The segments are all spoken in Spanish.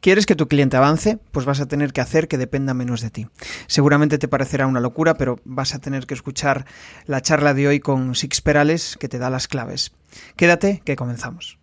¿Quieres que tu cliente avance? Pues vas a tener que hacer que dependa menos de ti. Seguramente te parecerá una locura, pero vas a tener que escuchar la charla de hoy con Six Perales que te da las claves. Quédate, que comenzamos.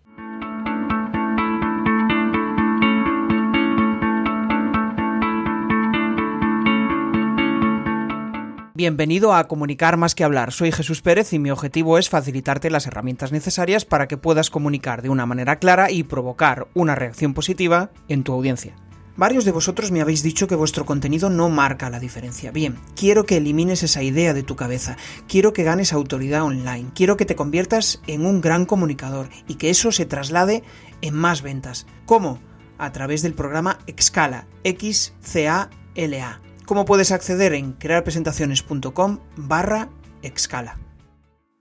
Bienvenido a Comunicar más que hablar. Soy Jesús Pérez y mi objetivo es facilitarte las herramientas necesarias para que puedas comunicar de una manera clara y provocar una reacción positiva en tu audiencia. Varios de vosotros me habéis dicho que vuestro contenido no marca la diferencia. Bien, quiero que elimines esa idea de tu cabeza, quiero que ganes autoridad online, quiero que te conviertas en un gran comunicador y que eso se traslade en más ventas. ¿Cómo? A través del programa Excala, X-C-A-L-A. ¿Cómo puedes acceder en crearpresentaciones.com barra Excala?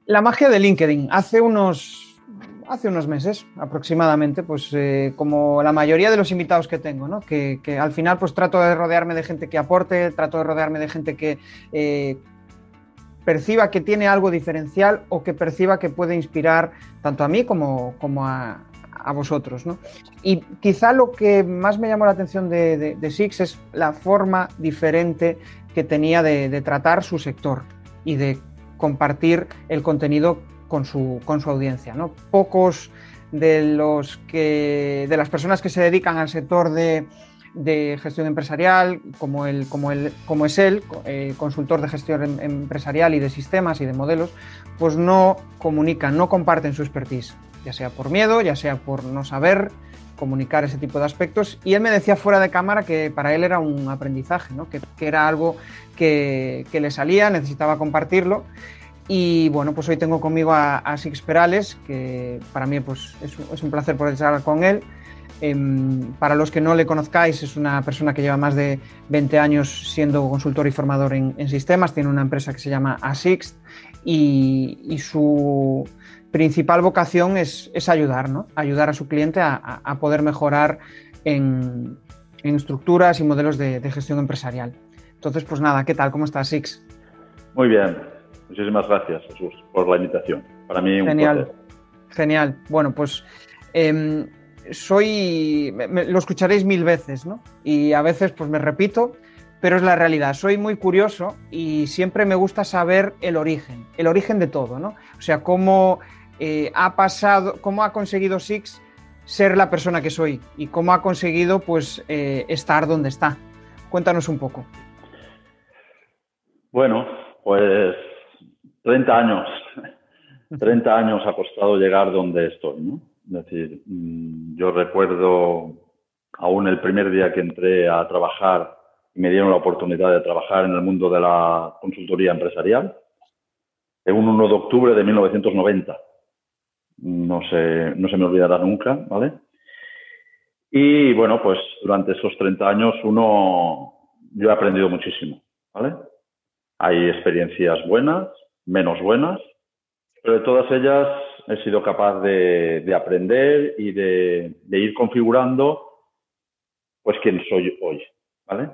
La magia de LinkedIn. Hace unos, hace unos meses aproximadamente, pues eh, como la mayoría de los invitados que tengo, ¿no? que, al final pues trato de rodearme de gente que aporte, trato de rodearme de gente que eh, perciba que tiene algo diferencial o que perciba que puede inspirar tanto a mí como, como a, a vosotros. ¿no? Y quizá lo que más me llamó la atención de, Six es la forma diferente que tenía de, tratar su sector y de compartir el contenido con su, con su audiencia. ¿no? Pocos de los que de las personas que se dedican al sector de, gestión empresarial, como, el, como, el, como es él, eh, consultor de gestión em, empresarial y de sistemas y de modelos, pues no comunican, no comparten su expertise ya sea por miedo, ya sea por no saber comunicar ese tipo de aspectos. Y él me decía fuera de cámara que para él era un aprendizaje, ¿no? que, era algo que, le salía, necesitaba compartirlo. Y bueno, pues hoy tengo conmigo a, Six Perales, que para mí pues, es, un placer poder charlar con él. Em, para los que no le conozcáis, es una persona que lleva más de 20 años siendo consultor y formador en, sistemas. Tiene una empresa que se llama ASIX y su, principal vocación es, ayudar, ¿no? Ayudar a su cliente a, poder mejorar en, estructuras y modelos de, gestión empresarial. Entonces, pues nada, ¿qué tal? ¿Cómo estás, Six? Muy bien. Muchísimas gracias, Jesús, por la invitación. Para mí un Genial. Genial. Bueno, pues em, soy, lo escucharéis mil veces, ¿no? Y a veces pues me repito, pero es la realidad. Soy muy curioso y siempre me gusta saber el origen, el origen de todo, ¿no? O sea, cómo eh, ha pasado, cómo ha conseguido Six ser la persona que soy y cómo ha conseguido pues eh, estar donde está. Cuéntanos un poco. Bueno, pues 30 años. 30 años ha costado llegar donde estoy, ¿no? Es decir, mm, yo recuerdo aún el primer día que entré a trabajar y me dieron la oportunidad de trabajar en el mundo de la consultoría empresarial, en un 1 de octubre de 1990 no se, no se me olvidará nunca, ¿vale? Y bueno, pues durante esos 30 años uno, yo he aprendido muchísimo, ¿vale? Hay experiencias buenas, menos buenas, pero de todas ellas he sido capaz de, aprender y de, ir configurando pues quién soy hoy, ¿vale?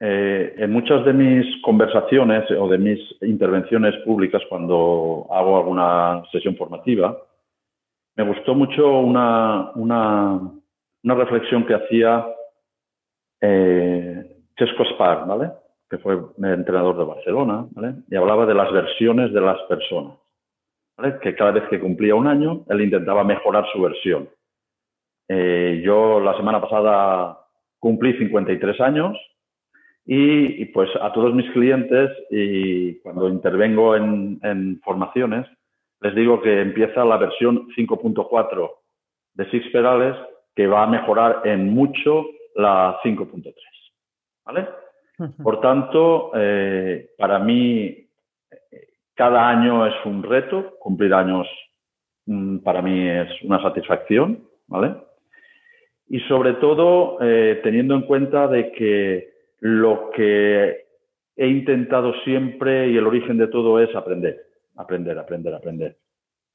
Eh, en muchas de mis conversaciones o de mis intervenciones públicas cuando hago alguna sesión formativa, me gustó mucho una, una, reflexión que hacía eh, Chesco Spar, ¿vale? que fue entrenador de Barcelona, y hablaba de las versiones de las personas, ¿vale? que cada vez que cumplía un año, él intentaba mejorar su versión. Eh, yo la semana pasada cumplí 53 años y, pues a todos mis clientes y cuando intervengo en, en formaciones, les digo que empieza la versión 5.4 de Six Pedales, que va a mejorar en mucho la 5.3. ¿Vale? Por tanto, eh, para mí, cada año es un reto, cumplir años mm, para mí es una satisfacción, ¿vale? Y sobre todo, eh, teniendo en cuenta de que lo que he intentado siempre y el origen de todo es aprender aprender, aprender, aprender.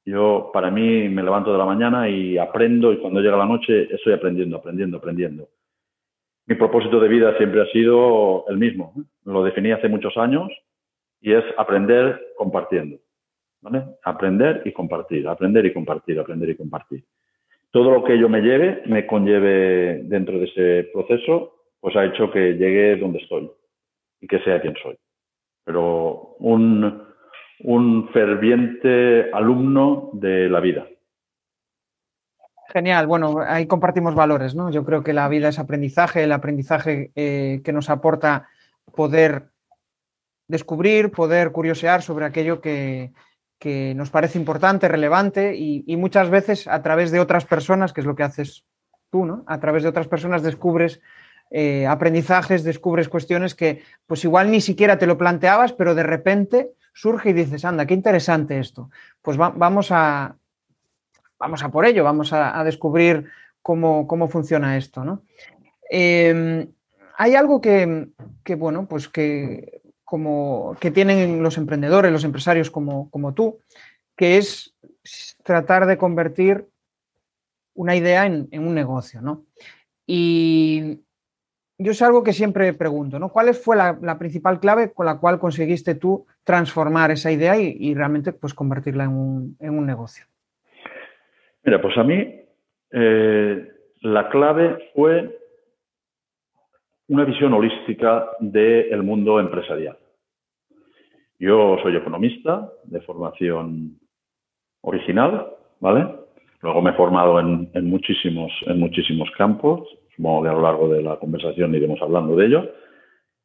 Yo, para mí, me levanto de la mañana y aprendo y cuando llega la noche estoy aprendiendo, aprendiendo, aprendiendo. Mi propósito de vida siempre ha sido el mismo. Lo definí hace muchos años y es aprender compartiendo. ¿vale? Aprender y compartir, aprender y compartir, aprender y compartir. todo lo que yo me lleve, me conlleve dentro de ese proceso, pues ha hecho que llegue donde estoy y que sea quien soy. Pero un, un ferviente alumno de la vida. Genial, bueno, ahí compartimos valores, ¿no? Yo creo que la vida es aprendizaje, el aprendizaje eh, que nos aporta poder descubrir, poder curiosear sobre aquello que, nos parece importante, relevante y, muchas veces a través de otras personas, que es lo que haces tú, ¿no? A través de otras personas descubres eh, aprendizajes, descubres cuestiones que pues igual ni siquiera te lo planteabas, pero de repente surge y dices, anda, qué interesante esto. Pues vamos, a, vamos a por ello, vamos a, descubrir cómo, funciona esto. ¿no? Em, hay algo que, bueno, pues que, como, que tienen los emprendedores, los empresarios como, como tú, que es tratar de convertir una idea en, en un negocio, ¿no? Y, yo es algo que siempre pregunto, ¿no? ¿Cuál fue la, principal clave con la cual conseguiste tú transformar esa idea y, realmente pues, convertirla en un, negocio? Mira, pues a mí eh, la clave fue una visión holística del mundo empresarial. Yo soy economista de formación original, ¿vale? Luego me he formado en, muchísimos, en muchísimos campos, Supongo que a lo largo de la conversación iremos hablando de ello.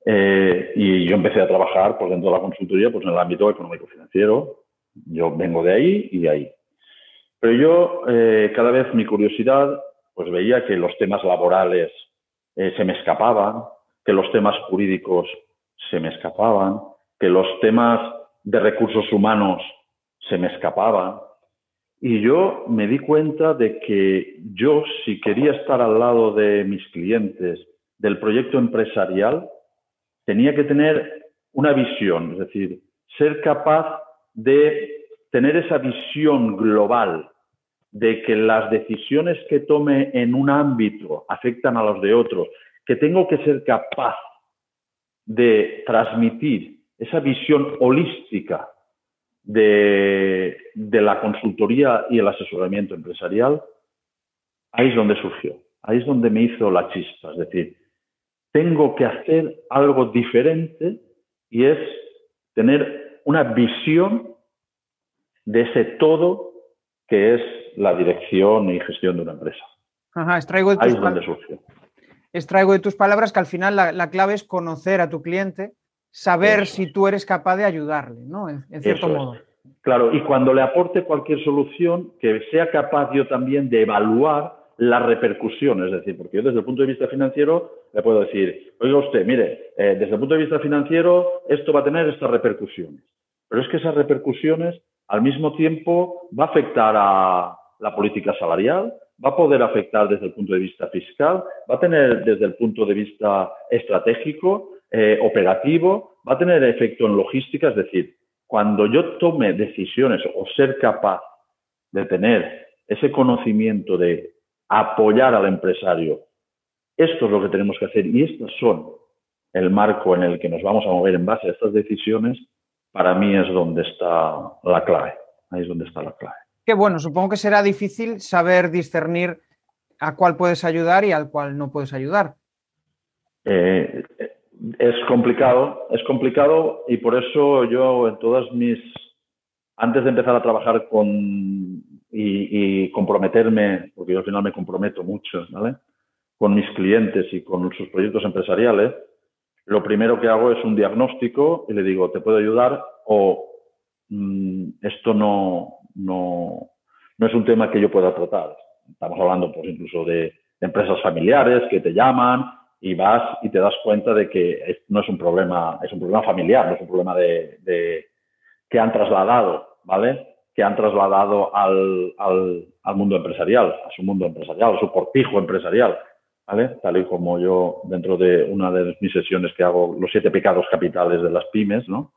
Eh, y yo empecé a trabajar pues, dentro de la consultoría pues, en el ámbito económico-financiero. Yo vengo de ahí y de ahí. Pero yo, eh, cada vez mi curiosidad, pues veía que los temas laborales eh, se me escapaban, que los temas jurídicos se me escapaban, que los temas de recursos humanos se me escapaban, y yo me di cuenta de que yo, si quería estar al lado de mis clientes del proyecto empresarial, tenía que tener una visión, es decir, ser capaz de tener esa visión global de que las decisiones que tome en un ámbito afectan a los de otros, que tengo que ser capaz de transmitir esa visión holística de, la consultoría y el asesoramiento empresarial, ahí es donde surgió, ahí es donde me hizo la chispa. Es decir, tengo que hacer algo diferente y es tener una visión de ese todo que es la dirección y gestión de una empresa. Ajá, extraigo de tus ahí es donde surgió. Extraigo de tus palabras que al final la clave es conocer a tu cliente saber si tú eres capaz de ayudarle, ¿no? En, cierto modo. Claro, y cuando le aporte cualquier solución, que sea capaz yo también de evaluar las repercusiones, es decir, porque yo desde el punto de vista financiero le puedo decir, oiga usted, mire, eh, desde el punto de vista financiero esto va a tener estas repercusiones, pero es que esas repercusiones al mismo tiempo va a afectar a la política salarial, va a poder afectar desde el punto de vista fiscal, va a tener desde el punto de vista estratégico, eh, operativo, va a tener efecto en logística, es decir, cuando yo tome decisiones o ser capaz de tener ese conocimiento de apoyar al empresario, esto es lo que tenemos que hacer y estos son el marco en el que nos vamos a mover en base a estas decisiones, para mí es donde está la clave. Ahí es donde está la clave. Qué bueno, supongo que será difícil saber discernir a cuál puedes ayudar y al cual no puedes ayudar. Eh, es complicado, es complicado y por eso yo en todas mis, antes de empezar a trabajar con y, comprometerme, porque yo al final me comprometo mucho, ¿vale? Con mis clientes y con sus proyectos empresariales, lo primero que hago es un diagnóstico y le digo, ¿te puedo ayudar? O mm, esto no, no, no es un tema que yo pueda tratar. Estamos hablando, pues, incluso de empresas familiares que te llaman y vas y te das cuenta de que no es un problema, es un problema familiar, no es un problema de, que han trasladado, ¿vale? Que han trasladado al, al, mundo empresarial, a su mundo empresarial, a su cortijo empresarial, ¿vale? Tal y como yo dentro de una de mis sesiones que hago los siete pecados capitales de las pymes, ¿no?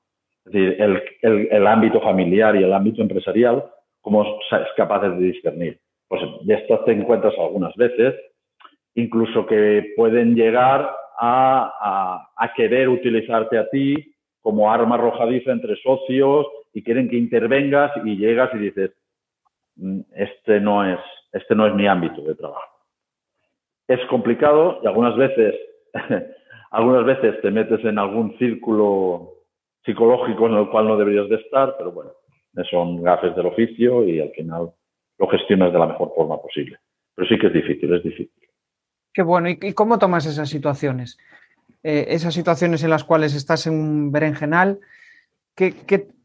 Es decir, el, el, el ámbito familiar y el ámbito empresarial, cómo es capaz de discernir. Pues de estas te encuentras algunas veces incluso que pueden llegar a, querer utilizarte a ti como arma arrojadiza entre socios y quieren que intervengas y llegas y dices, mm, este no es, este no es mi ámbito de trabajo. Es complicado y algunas veces, algunas veces te metes en algún círculo psicológico en el cual no deberías de estar, pero bueno, son gafes del oficio y al final lo gestionas de la mejor forma posible. Pero sí que es difícil, es difícil. Qué bueno. ¿Y, cómo tomas esas situaciones? Eh, esas situaciones en las cuales estás en un berenjenal, ¿qué,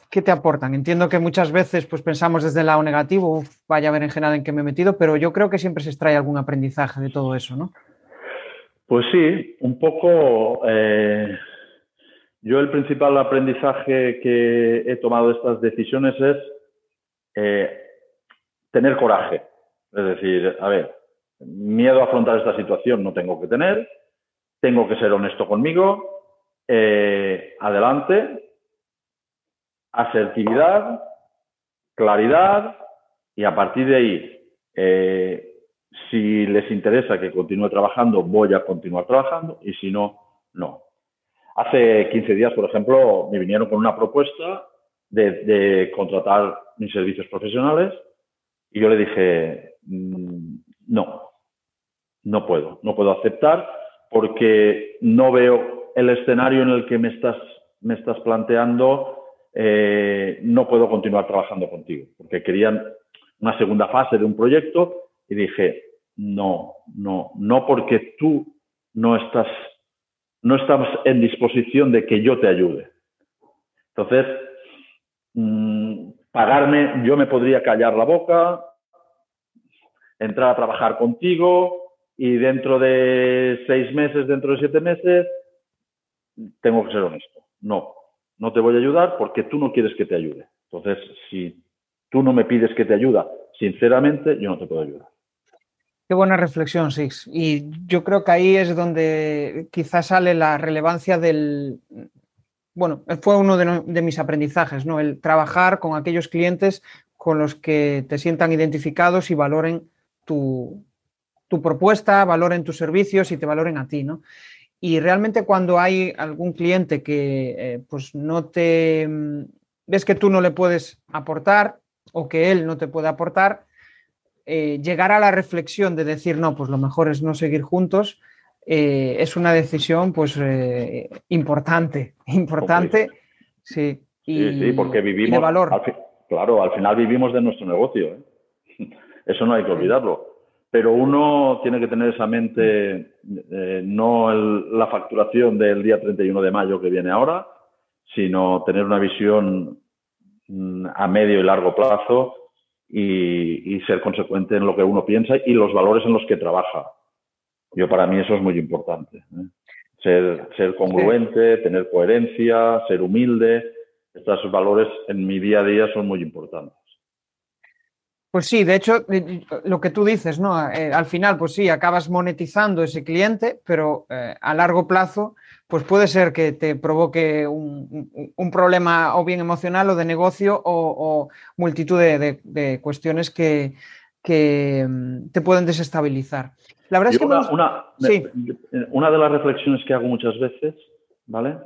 te aportan? Entiendo que muchas veces pues, pensamos desde el lado negativo, vaya berenjenal en que me he metido, pero yo creo que siempre se extrae algún aprendizaje de todo eso, ¿no? Pues sí, un poco. Eh, yo el principal aprendizaje que he tomado de estas decisiones es eh, tener coraje. Es decir, a ver, miedo a afrontar esta situación no tengo que tener, tengo que ser honesto conmigo, eh, adelante, asertividad, claridad. Y a partir de ahí, eh, si les interesa que continúe trabajando, voy a continuar trabajando. Y si no, no. Hace 15 días, por ejemplo, me vinieron con una propuesta de, contratar mis servicios profesionales. Y yo le dije, mm, no, no puedo, no puedo aceptar porque no veo el escenario en el que me estás, me estás planteando, eh, no puedo continuar trabajando contigo, porque querían una segunda fase de un proyecto y dije, no, no, no porque tú no estás, no estás en disposición de que yo te ayude. Entonces, mm, pagarme, yo me podría callar la boca, entrar a trabajar contigo, y dentro de seis meses, dentro de siete meses, tengo que ser honesto. No, no te voy a ayudar porque tú no quieres que te ayude. Entonces, si tú no me pides que te ayude, sinceramente, yo no te puedo ayudar. Qué buena reflexión, Six. Y yo creo que ahí es donde quizás sale la relevancia del... Bueno, fue uno de, de mis aprendizajes, ¿no? El trabajar con aquellos clientes con los que te sientan identificados y valoren tu, tu propuesta, valoren tus servicios y te valoren a ti, ¿no? Y realmente cuando hay algún cliente que eh, pues no te mm, ves que tú no le puedes aportar o que él no te puede aportar, eh, llegar a la reflexión de decir, no, pues lo mejor es no seguir juntos, eh, es una decisión pues importante, importante, sí. Y, sí, porque vivimos, de valor. claro, al final vivimos de nuestro negocio, eso no hay que olvidarlo pero uno tiene que tener esa mente, eh, no la facturación del día 31 de mayo que viene ahora, sino tener una visión mm, a medio y largo plazo y, ser consecuente en lo que uno piensa y los valores en los que trabaja. Yo para mí eso es muy importante. ¿eh? Ser, ser congruente, tener coherencia, ser humilde. Estos valores en mi día a día son muy importantes. Pues sí, de hecho, lo que tú dices, ¿no? Eh, al final, pues sí, acabas monetizando ese cliente, pero eh, a largo plazo, pues puede ser que te provoque un, problema o bien emocional o de negocio o, multitud de, cuestiones que, mm, te pueden desestabilizar. La verdad es que... una, una de las reflexiones que hago muchas veces, ¿vale?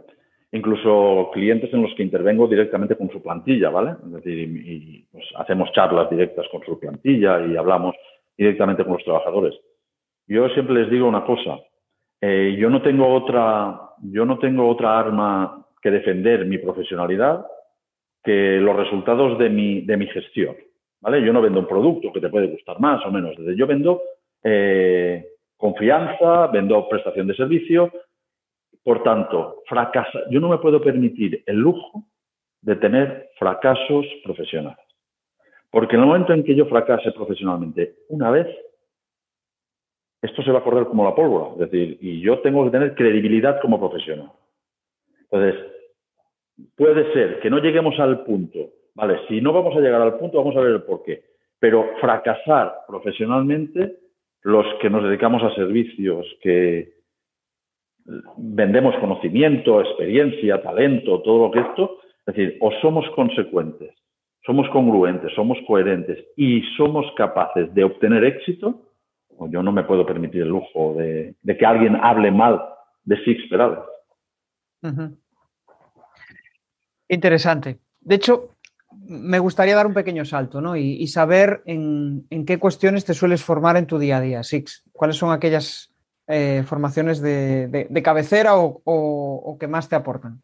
Incluso clientes en los que intervengo directamente con su plantilla, ¿vale? Es decir, y, pues, hacemos charlas directas con su plantilla y hablamos directamente con los trabajadores. Yo siempre les digo una cosa, eh, yo no tengo otra, yo no tengo otra arma que defender mi profesionalidad que los resultados de mi, de mi gestión, ¿vale? Yo no vendo un producto que te puede gustar más o menos, yo vendo eh, confianza, vendo prestación de servicio, por tanto, fracasa. Yo no me puedo permitir el lujo de tener fracasos profesionales. Porque en el momento en que yo fracase profesionalmente una vez, esto se va a correr como la pólvora. Es decir, y yo tengo que tener credibilidad como profesional. Entonces, puede ser que no lleguemos al punto. Vale, si no vamos a llegar al punto, vamos a ver el por qué. Pero fracasar profesionalmente, los que nos dedicamos a servicios, que vendemos conocimiento, experiencia, talento, todo lo que esto, es decir, o somos consecuentes, somos congruentes, somos coherentes y somos capaces de obtener éxito, o yo no me puedo permitir el lujo de, que alguien hable mal de Six Interesante. De hecho, me gustaría dar un pequeño salto ¿no? y, saber en, qué cuestiones te sueles formar en tu día a día, Six. ¿Cuáles son aquellas eh, formaciones de, cabecera o, que más te aportan?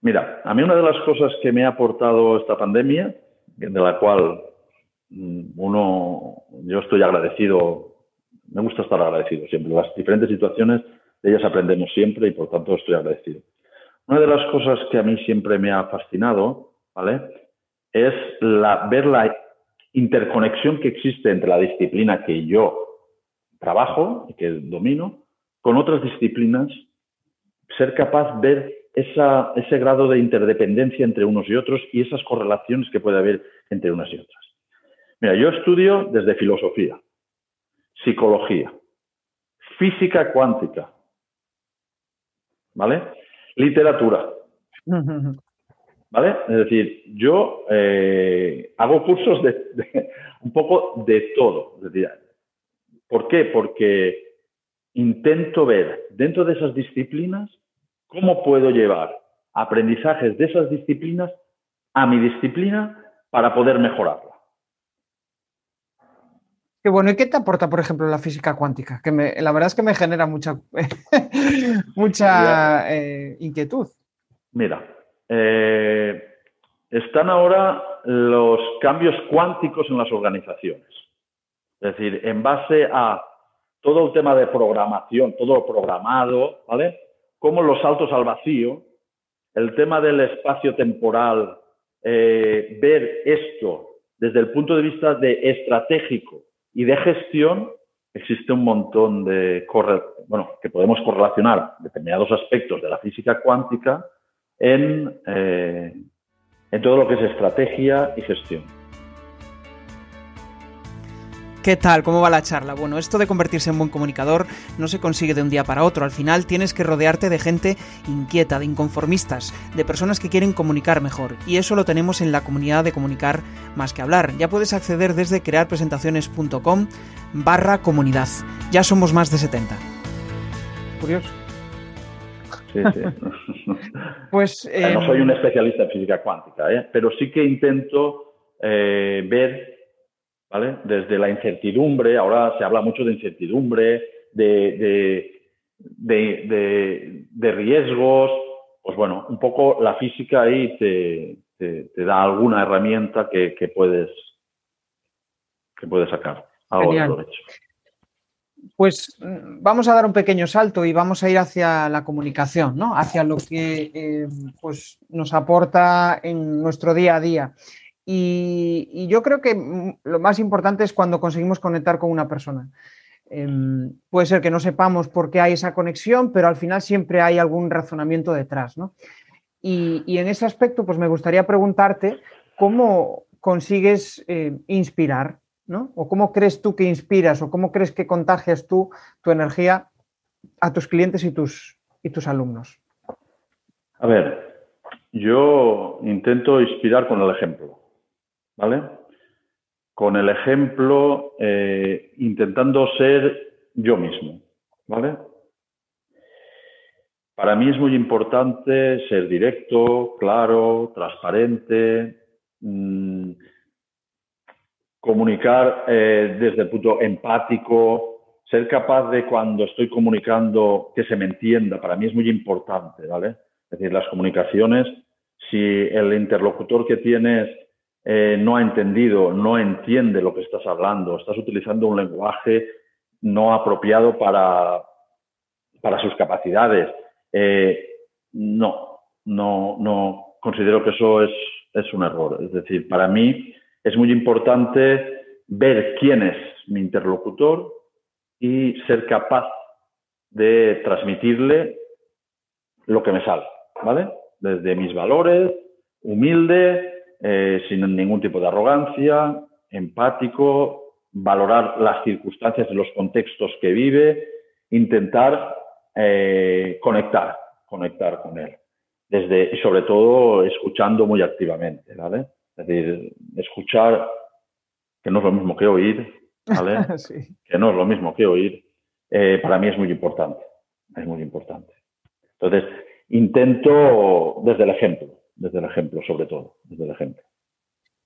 Mira, a mí una de las cosas que me ha aportado esta pandemia, de la cual mm, uno, yo estoy agradecido, me gusta estar agradecido siempre. Las diferentes situaciones, de ellas aprendemos siempre y por tanto estoy agradecido. Una de las cosas que a mí siempre me ha fascinado, ¿vale? Es la, ver la interconexión que existe entre la disciplina que yo trabajo y que domino con otras disciplinas, ser capaz de ver esa, ese grado de interdependencia entre unos y otros y esas correlaciones que puede haber entre unas y otras. Mira, yo estudio desde filosofía, psicología, física cuántica, ¿vale? Literatura. ¿Vale? Es decir, yo eh, hago cursos de, un poco de todo. ¿Por qué? Porque intento ver dentro de esas disciplinas cómo puedo llevar aprendizajes de esas disciplinas a mi disciplina para poder mejorarla. Qué bueno, ¿y qué te aporta, por ejemplo, la física cuántica? Que la verdad es que me genera mucha, mucha eh, inquietud. Mira, eh, están ahora los cambios cuánticos en las organizaciones. Es decir, en base a todo el tema de programación, todo lo programado, ¿vale? Como los saltos al vacío, el tema del espacio temporal, eh, ver esto desde el punto de vista de estratégico y de gestión, existe un montón de, bueno, que podemos correlacionar determinados aspectos de la física cuántica en, eh, en todo lo que es estrategia y gestión. ¿Qué tal? ¿Cómo va la charla? Bueno, esto de convertirse en buen comunicador no se consigue de un día para otro. Al final tienes que rodearte de gente inquieta, de inconformistas, de personas que quieren comunicar mejor. Y eso lo tenemos en la comunidad de comunicar más que hablar. Ya puedes acceder desde crearpresentaciones.com barra comunidad. Ya somos más de 70. Curioso. Sí, sí. pues, no soy un em, especialista en física cuántica, ¿eh? pero sí que intento eh, ver desde la incertidumbre, ahora se habla mucho de incertidumbre, de, de, riesgos, pues bueno, un poco la física ahí te, da alguna herramienta que, puedes, que puedes sacar. Pues mm, vamos a dar un pequeño salto y vamos a ir hacia la comunicación, ¿no? Hacia lo que eh, pues nos aporta en nuestro día a día. Y, yo creo que mm, lo más importante es cuando conseguimos conectar con una persona. Em, puede ser que no sepamos por qué hay esa conexión, pero al final siempre hay algún razonamiento detrás. ¿no? Y, en ese aspecto, pues me gustaría preguntarte cómo consigues eh, inspirar, ¿no? O cómo crees tú que inspiras, o cómo crees que contagias tú tu energía a tus clientes y tus, y tus alumnos. A ver, yo intento inspirar con el ejemplo. ¿Vale? Con el ejemplo, eh, intentando ser yo mismo, ¿vale? Para mí es muy importante ser directo, claro, transparente, mm, comunicar eh, desde el punto empático, ser capaz de cuando estoy comunicando que se me entienda, para mí es muy importante, ¿vale? Es decir, las comunicaciones, si el interlocutor que tienes eh, no ha entendido, no entiende lo que estás hablando, estás utilizando un lenguaje no apropiado para, para sus capacidades. Eh, no, no, no, considero que eso es, es un error. Es decir, para mí es muy importante ver quién es mi interlocutor y ser capaz de transmitirle lo que me sale, ¿vale? Desde mis valores, humilde, eh, sin ningún tipo de arrogancia, empático, valorar las circunstancias y los contextos que vive, intentar eh, conectar, conectar con él. Desde, y sobre todo escuchando muy activamente, ¿vale? Es decir, escuchar, que no es lo mismo que oír, ¿vale? Que no es lo mismo que oír, eh, para mí es muy importante, es muy importante. Entonces, intento desde el ejemplo, desde el ejemplo, sobre todo, desde el ejemplo.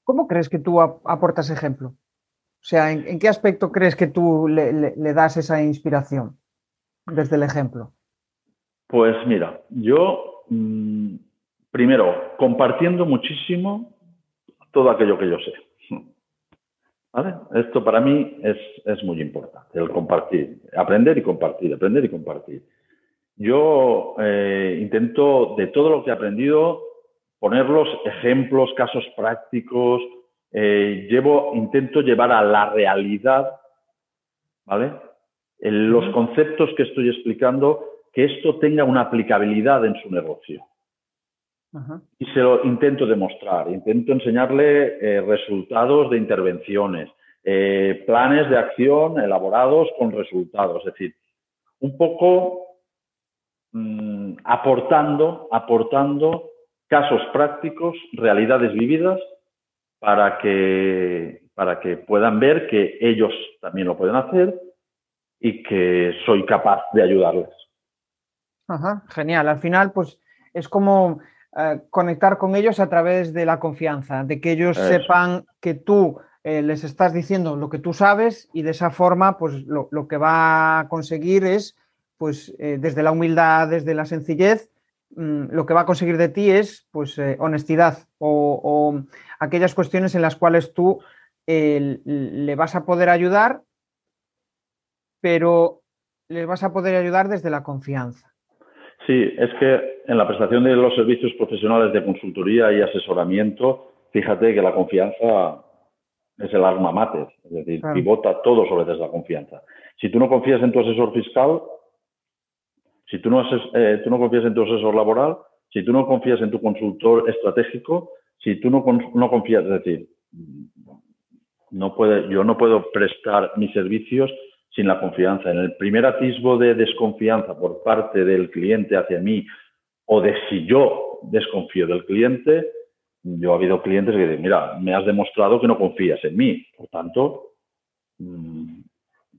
¿Cómo crees que tú aportas ejemplo? O sea, ¿en, qué aspecto crees que tú le, das esa inspiración desde el ejemplo? Pues mira, yo mm, primero compartiendo muchísimo todo aquello que yo sé. ¿Vale? Esto para mí es, muy importante, el compartir, aprender y compartir, aprender y compartir. Yo eh, intento de todo lo que he aprendido poner los ejemplos, casos prácticos, eh, llevo, intento llevar a la realidad, ¿vale? los conceptos que estoy explicando, que esto tenga una aplicabilidad en su negocio. Y se lo intento demostrar, intento enseñarle eh, resultados de intervenciones, eh, planes de acción elaborados con resultados, es decir, un poco mm, aportando, aportando casos prácticos, realidades vividas, para que, para que puedan ver que ellos también lo pueden hacer y que soy capaz de ayudarles. Ajá, genial. Al final, pues es como eh, conectar con ellos a través de la confianza, de que ellos sepan que tú eh, les estás diciendo lo que tú sabes y de esa forma, pues lo, que va a conseguir es, pues eh, desde la humildad, desde la sencillez, lo que va a conseguir de ti es pues eh, honestidad o, aquellas cuestiones en las cuales tú le vas a poder ayudar, pero le vas a poder ayudar desde la confianza. Sí, es que en la prestación de los servicios profesionales de consultoría y asesoramiento, fíjate que la confianza es el arma mate, es decir, pivota todo sobre desde la confianza. Si tú no confías en tu asesor fiscal, si tú no, eh, tú no confías en tu asesor laboral, si tú no confías en tu consultor estratégico, si tú no, no confías, es decir, no puede, yo no puedo prestar mis servicios sin la confianza. En el primer atisbo de desconfianza por parte del cliente hacia mí o de si yo desconfío del cliente, yo ha habido clientes que dicen, mira, me has demostrado que no confías en mí. Por tanto, mm,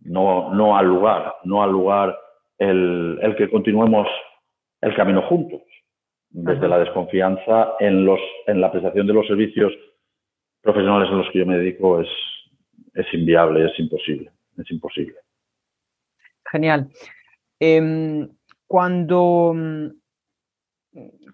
no, no al lugar, no al lugar el, que continuemos el camino juntos, desde la desconfianza en, los, en la prestación de los servicios profesionales en los que yo me dedico es, es inviable, es imposible, es imposible. Genial. Em, cuando,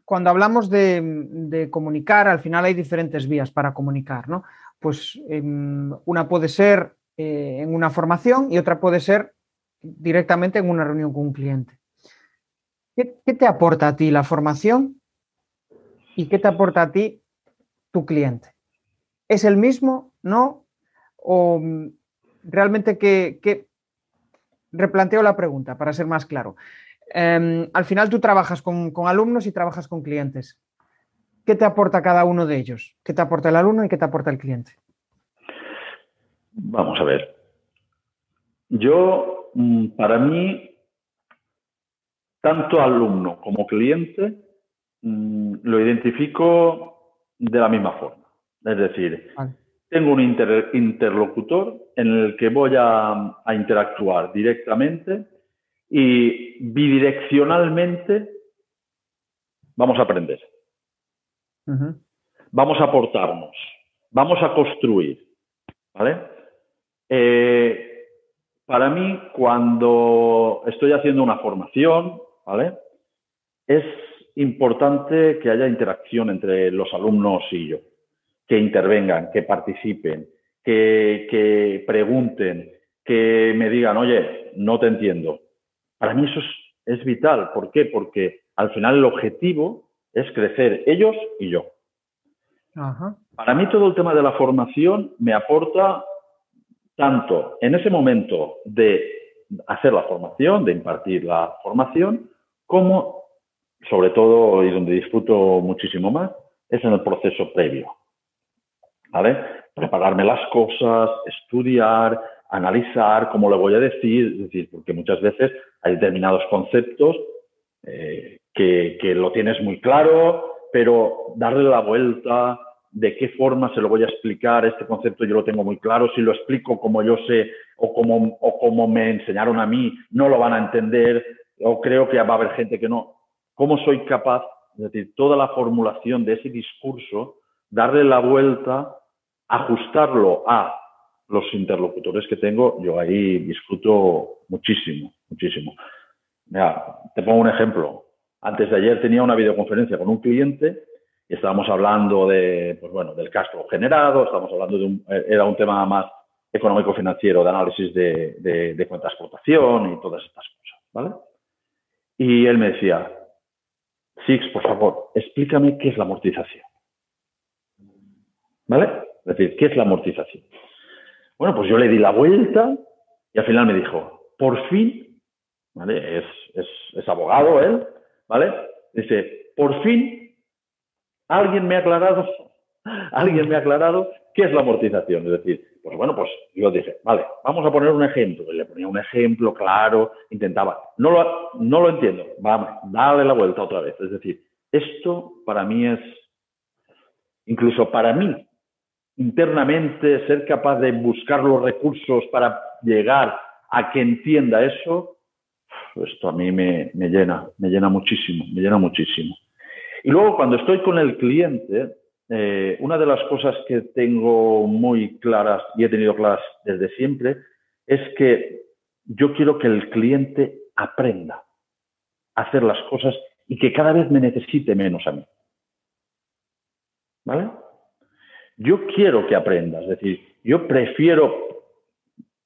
cuando hablamos de, comunicar, al final hay diferentes vías para comunicar, ¿no? Pues em, una puede ser eh, en una formación y otra puede ser directamente en una reunión con un cliente. ¿Qué, te aporta a ti la formación y qué te aporta a ti tu cliente? ¿Es el mismo? ¿No? ¿O mm, realmente que, replanteo la pregunta para ser más claro? Em, al final tú trabajas con, con, alumnos y trabajas con clientes. ¿Qué te aporta cada uno de ellos? ¿Qué te aporta el alumno y qué te aporta el cliente? Vamos a ver. Yo para mí, tanto alumno como cliente mm, lo identifico de la misma forma. Es decir, tengo un interlocutor en el que voy a, interactuar directamente y bidireccionalmente vamos a aprender. Vamos a aportarnos. Vamos a construir. ¿Vale? Eh, para mí, cuando estoy haciendo una formación, ¿vale? Es importante que haya interacción entre los alumnos y yo, que intervengan, que participen, que, pregunten, que me digan, oye, no te entiendo. Para mí eso es, vital. ¿Por qué? Porque al final el objetivo es crecer ellos y yo. Para mí todo el tema de la formación me aporta tanto en ese momento de hacer la formación, de impartir la formación, como, sobre todo, y donde disfruto muchísimo más, es en el proceso previo. ¿Vale? Prepararme las cosas, estudiar, analizar cómo le voy a decir, es decir, porque muchas veces hay determinados conceptos eh, que, que lo tienes muy claro, pero darle la vuelta, de qué forma se lo voy a explicar, este concepto yo lo tengo muy claro, si lo explico como yo sé o como, o como me enseñaron a mí, no lo van a entender, o creo que va a haber gente que no. ¿Cómo soy capaz, es decir, toda la formulación de ese discurso, darle la vuelta ajustarlo a los interlocutores que tengo, yo ahí disfruto muchísimo, muchísimo. Mira, te pongo un ejemplo. Antes de ayer tenía una videoconferencia con un cliente estábamos hablando de, pues bueno, del cash generado, estábamos hablando de un, era un tema más económico-financiero, de análisis de, de, de cuenta de explotación y todas estas cosas, ¿vale? Y él me decía, Six, por favor, explícame qué es la amortización. ¿Vale? Es decir, ¿qué es la amortización? Bueno, pues yo le di la vuelta y al final me dijo, por fin, ¿vale? Es, es, es abogado él, ¿vale? Dice, por fin alguien me ha aclarado, alguien me ha aclarado qué es la amortización. Es decir, pues bueno, pues yo dije, vale, vamos a poner un ejemplo. Y le ponía un ejemplo claro, intentaba, no lo, no lo entiendo, vamos, dale la vuelta otra vez. Es decir, esto para mí es, incluso para mí, internamente ser capaz de buscar los recursos para llegar a que entienda eso, esto a mí me, me, llena, me llena muchísimo, me llena muchísimo. Y luego cuando estoy con el cliente, eh, una de las cosas que tengo muy claras y he tenido claras desde siempre es que yo quiero que el cliente aprenda a hacer las cosas y que cada vez me necesite menos a mí. ¿Vale? Yo quiero que aprenda, es decir, yo prefiero,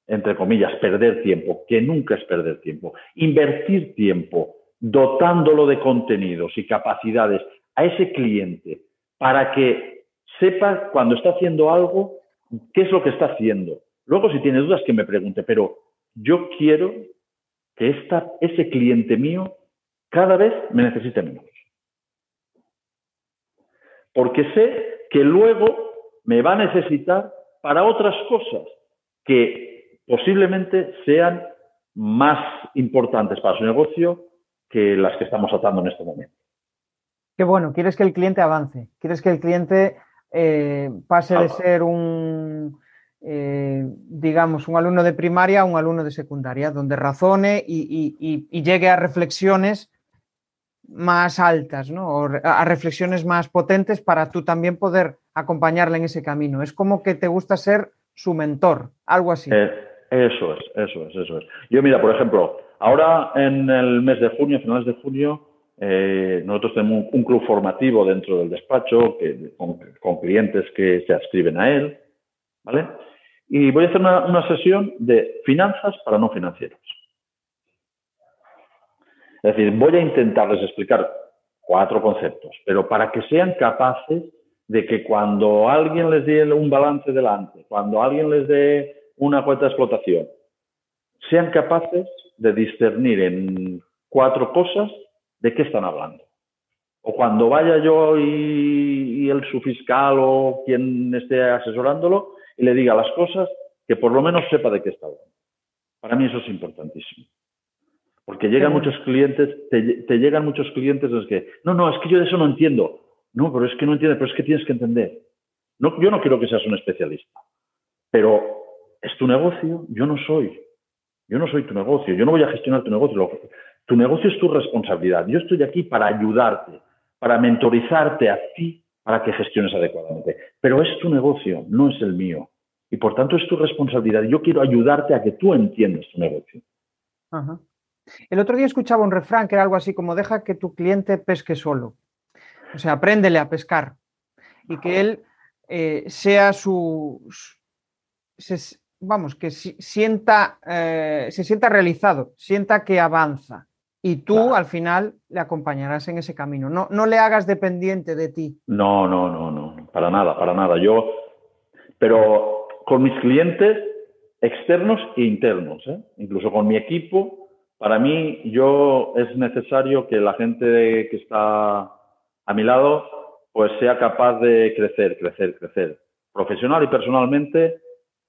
entre comillas, perder tiempo, que nunca es perder tiempo. Invertir tiempo dotándolo de contenidos y capacidades a ese cliente para que sepa cuando está haciendo algo qué es lo que está haciendo. Luego, si tiene dudas, que me pregunte, pero yo quiero que esta, ese cliente mío cada vez me necesite menos. Porque sé que luego me va a necesitar para otras cosas que posiblemente sean más importantes para su negocio que las que estamos tratando en este momento. Qué bueno, quieres que el cliente avance, quieres que el cliente eh, pase de ser un, eh, digamos, un alumno de primaria a un alumno de secundaria, donde razone y, y, y llegue a reflexiones más altas, ¿no? O a reflexiones más potentes para tú también poder acompañarle en ese camino. Es como que te gusta ser su mentor, algo así. Eh, eso es, eso es, eso es. Yo mira, por ejemplo, ahora en el mes de junio, finales de junio, eh, nosotros tenemos un, club formativo dentro del despacho que, con, clientes que se adscriben a él, ¿vale? Y voy a hacer una sesión de finanzas para no financieros. Es decir, voy a intentarles explicar cuatro conceptos, pero para que sean capaces de que cuando alguien les dé un balance delante, cuando alguien les dé una cuenta de explotación, sean capaces de discernir en cuatro cosas de qué están hablando. O cuando vaya yo y, y el su fiscal o quien esté asesorándolo y le diga las cosas, que por lo menos sepa de qué está hablando. Para mí eso es importantísimo. Porque llegan muchos clientes, te, te, llegan muchos clientes los que, no, no, es que yo de eso no entiendo. No, pero es que no entiendes, pero es que tienes que entender. No, yo no quiero que seas un especialista, pero es tu negocio, yo no soy. Yo no soy tu negocio, yo no voy a gestionar tu negocio. Tu negocio es tu responsabilidad. Yo estoy aquí para ayudarte, para mentorizarte a ti para que gestiones adecuadamente. Pero es tu negocio, no es el mío. Y por tanto es tu responsabilidad. Yo quiero ayudarte a que tú entiendas tu negocio. Ajá. El otro día escuchaba un refrán que era algo así como deja que tu cliente pesque solo. O sea, apréndele a pescar y que él eh, sea su, se, vamos, que sienta, eh, se sienta realizado, sienta que avanza. Y tú claro. al final le acompañarás en ese camino. No, no le hagas dependiente de ti. No, no, no, no, para nada, para nada. Yo, pero con mis clientes externos e internos, ¿eh? incluso con mi equipo, para mí, yo es necesario que la gente que está a mi lado pues sea capaz de crecer, crecer, crecer. Profesional y personalmente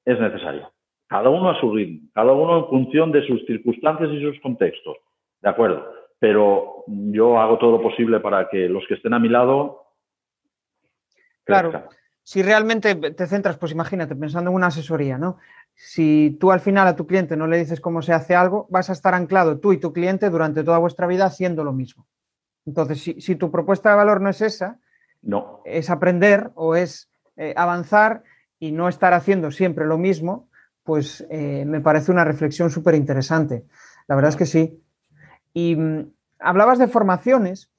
es necesario. Cada uno a su ritmo, cada uno en función de sus circunstancias y sus contextos. De acuerdo. Pero yo hago todo lo posible para que los que estén a mi lado. Crezcan. Claro. Si realmente te centras, pues imagínate, pensando en una asesoría, ¿no? si tú al final a tu cliente no le dices cómo se hace algo, vas a estar anclado tú y tu cliente durante toda vuestra vida haciendo lo mismo. Entonces, si, si tu propuesta de valor no es esa, no. es aprender o es eh, avanzar, y no estar haciendo siempre lo mismo, pues eh, me parece una reflexión súper interesante. La verdad es que sí. Y mm, hablabas de formaciones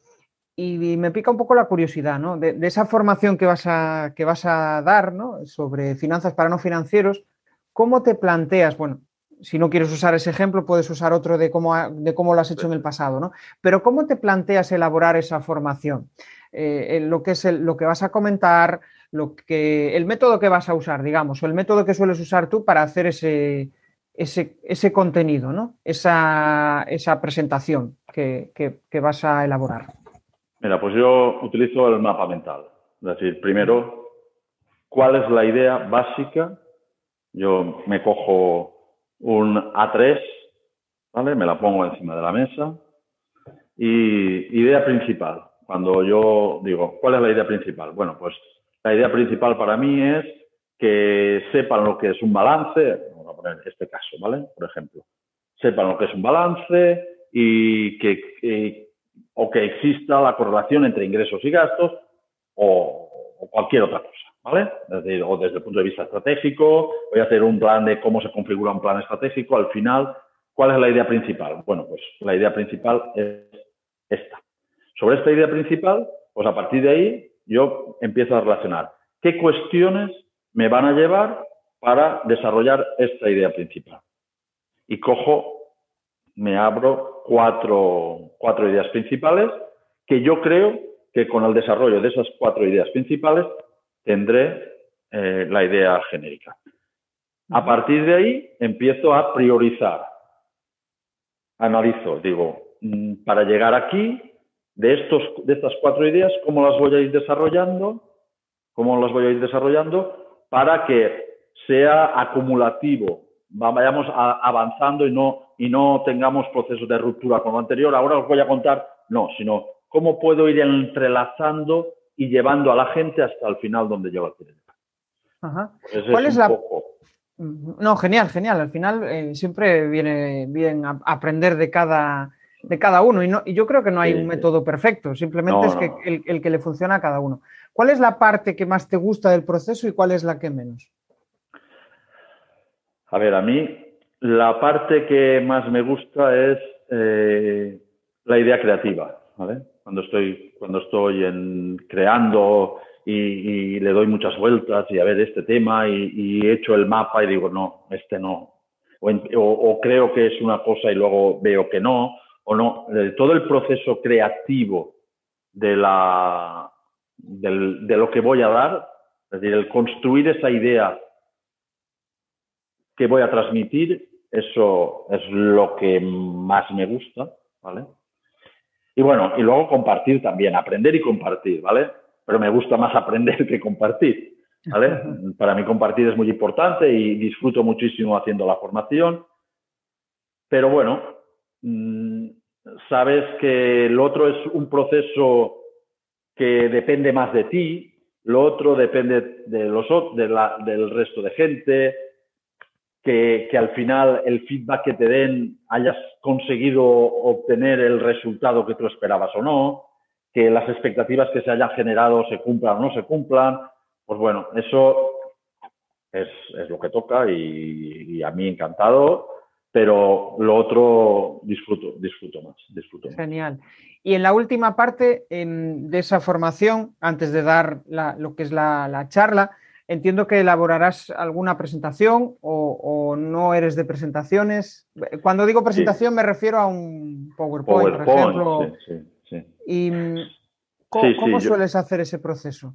y, me pica un poco la curiosidad, ¿no? De, esa formación que vas a, que vas a dar, ¿no? Sobre finanzas para no financieros, ¿cómo te planteas? Bueno, si no quieres usar ese ejemplo, puedes usar otro de cómo, de cómo lo has hecho en el pasado, ¿no? Pero ¿cómo te planteas elaborar esa formación? Eh, lo que es lo que vas a comentar, lo que, el método que vas a usar, digamos, o el método que sueles usar tú para hacer ese, ese, contenido, ¿no? Esa, presentación que, que vas a elaborar. Mira, pues yo utilizo el mapa mental. Es decir, primero, ¿cuál es la idea básica? Yo me cojo un A3, ¿vale? Me la pongo encima de la mesa. Y idea principal. Cuando yo digo, ¿cuál es la idea principal? Bueno, pues la idea principal para mí es que sepan lo que es un balance, vamos a poner este caso, ¿vale? Por ejemplo, sepan lo que es un balance y que, o que exista la correlación entre ingresos y gastos o, cualquier otra cosa, ¿vale? Es decir, o desde el punto de vista estratégico, voy a hacer un plan de cómo se configura un plan estratégico, al final, ¿cuál es la idea principal? Bueno, pues la idea principal es esta. Sobre esta idea principal, pues a partir de ahí yo empiezo a relacionar qué cuestiones me van a llevar para desarrollar esta idea principal. Y cojo me abro cuatro, cuatro ideas principales que yo creo que con el desarrollo de esas cuatro ideas principales tendré eh, la idea genérica. A partir de ahí empiezo a priorizar. Analizo, digo, mm, para llegar aquí, de, estos, de estas cuatro ideas, ¿cómo las voy a ir desarrollando? ¿Cómo las voy a ir desarrollando? Para que sea acumulativo, vayamos avanzando y no y no tengamos procesos de ruptura con lo anterior. Ahora os voy a contar, no, sino cómo puedo ir entrelazando y llevando a la gente hasta el final donde yo la quiero Ajá. ¿Cuál es, la... No, genial, genial. Al final eh, siempre viene bien aprender de cada, de cada uno y, no, y yo creo que no hay un método perfecto, simplemente es que el, el, que le funciona a cada uno. ¿Cuál es la parte que más te gusta del proceso y cuál es la que menos? A ver, a mí la parte que más me gusta es eh, la idea creativa, ¿vale? Cuando estoy, cuando estoy en, creando y, le doy muchas vueltas y a ver este tema y, he hecho el mapa y digo, no, este no. O, creo que es una cosa y luego veo que no, o no. Todo el proceso creativo de, la, de lo que voy a dar, es decir, el construir esa idea que voy a transmitir eso es lo que más me gusta, ¿vale? Y bueno, y luego compartir también, aprender y compartir, ¿vale? Pero me gusta más aprender que compartir, ¿vale? Para mí compartir es muy importante y disfruto muchísimo haciendo la formación. Pero bueno, sabes que el otro es un proceso que depende más de ti, lo otro depende de los, de del resto de gente, que, al final el feedback que te den hayas conseguido obtener el resultado que tú esperabas o no, que las expectativas que se hayan generado se cumplan o no se cumplan. Pues bueno, eso es, lo que toca y, a mí encantado, pero lo otro disfruto, disfruto más. Disfruto Genial. Y en la última parte de esa formación, antes de dar lo que es la charla, Entiendo que elaborarás alguna presentación o, no eres de presentaciones. Cuando digo presentación me refiero a un PowerPoint, por ejemplo. Sí, sí, ¿Y mm, cómo, sueles hacer ese proceso?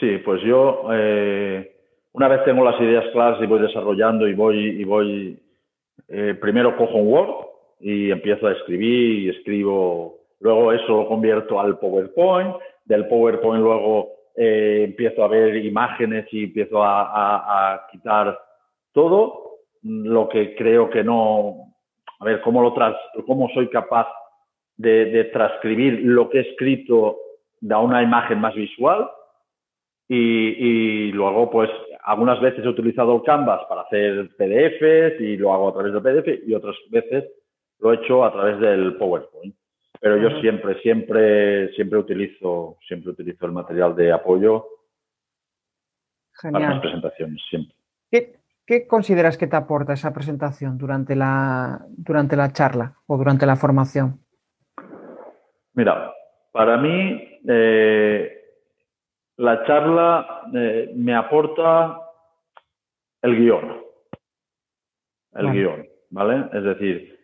Sí, pues yo eh, una vez tengo las ideas claras y voy desarrollando y voy y voy eh, primero cojo un Word y empiezo a escribir y escribo. Luego eso lo convierto al PowerPoint. Del PowerPoint luego eh, empiezo a ver imágenes y empiezo a, quitar todo lo que creo que no, a ver, cómo, lo tras, cómo soy capaz de, transcribir lo que he escrito da una imagen más visual y, luego pues algunas veces he utilizado el Canvas para hacer PDFs y lo hago a través del PDF y otras veces lo he hecho a través del PowerPoint. Pero yo siempre, siempre, siempre utilizo, siempre utilizo el material de apoyo. para las presentaciones, siempre. ¿Qué, consideras que te aporta esa presentación durante la, durante la charla o durante la formación? Mira, para mí eh, la charla eh, me aporta el guion. El guion, ¿vale? Es decir,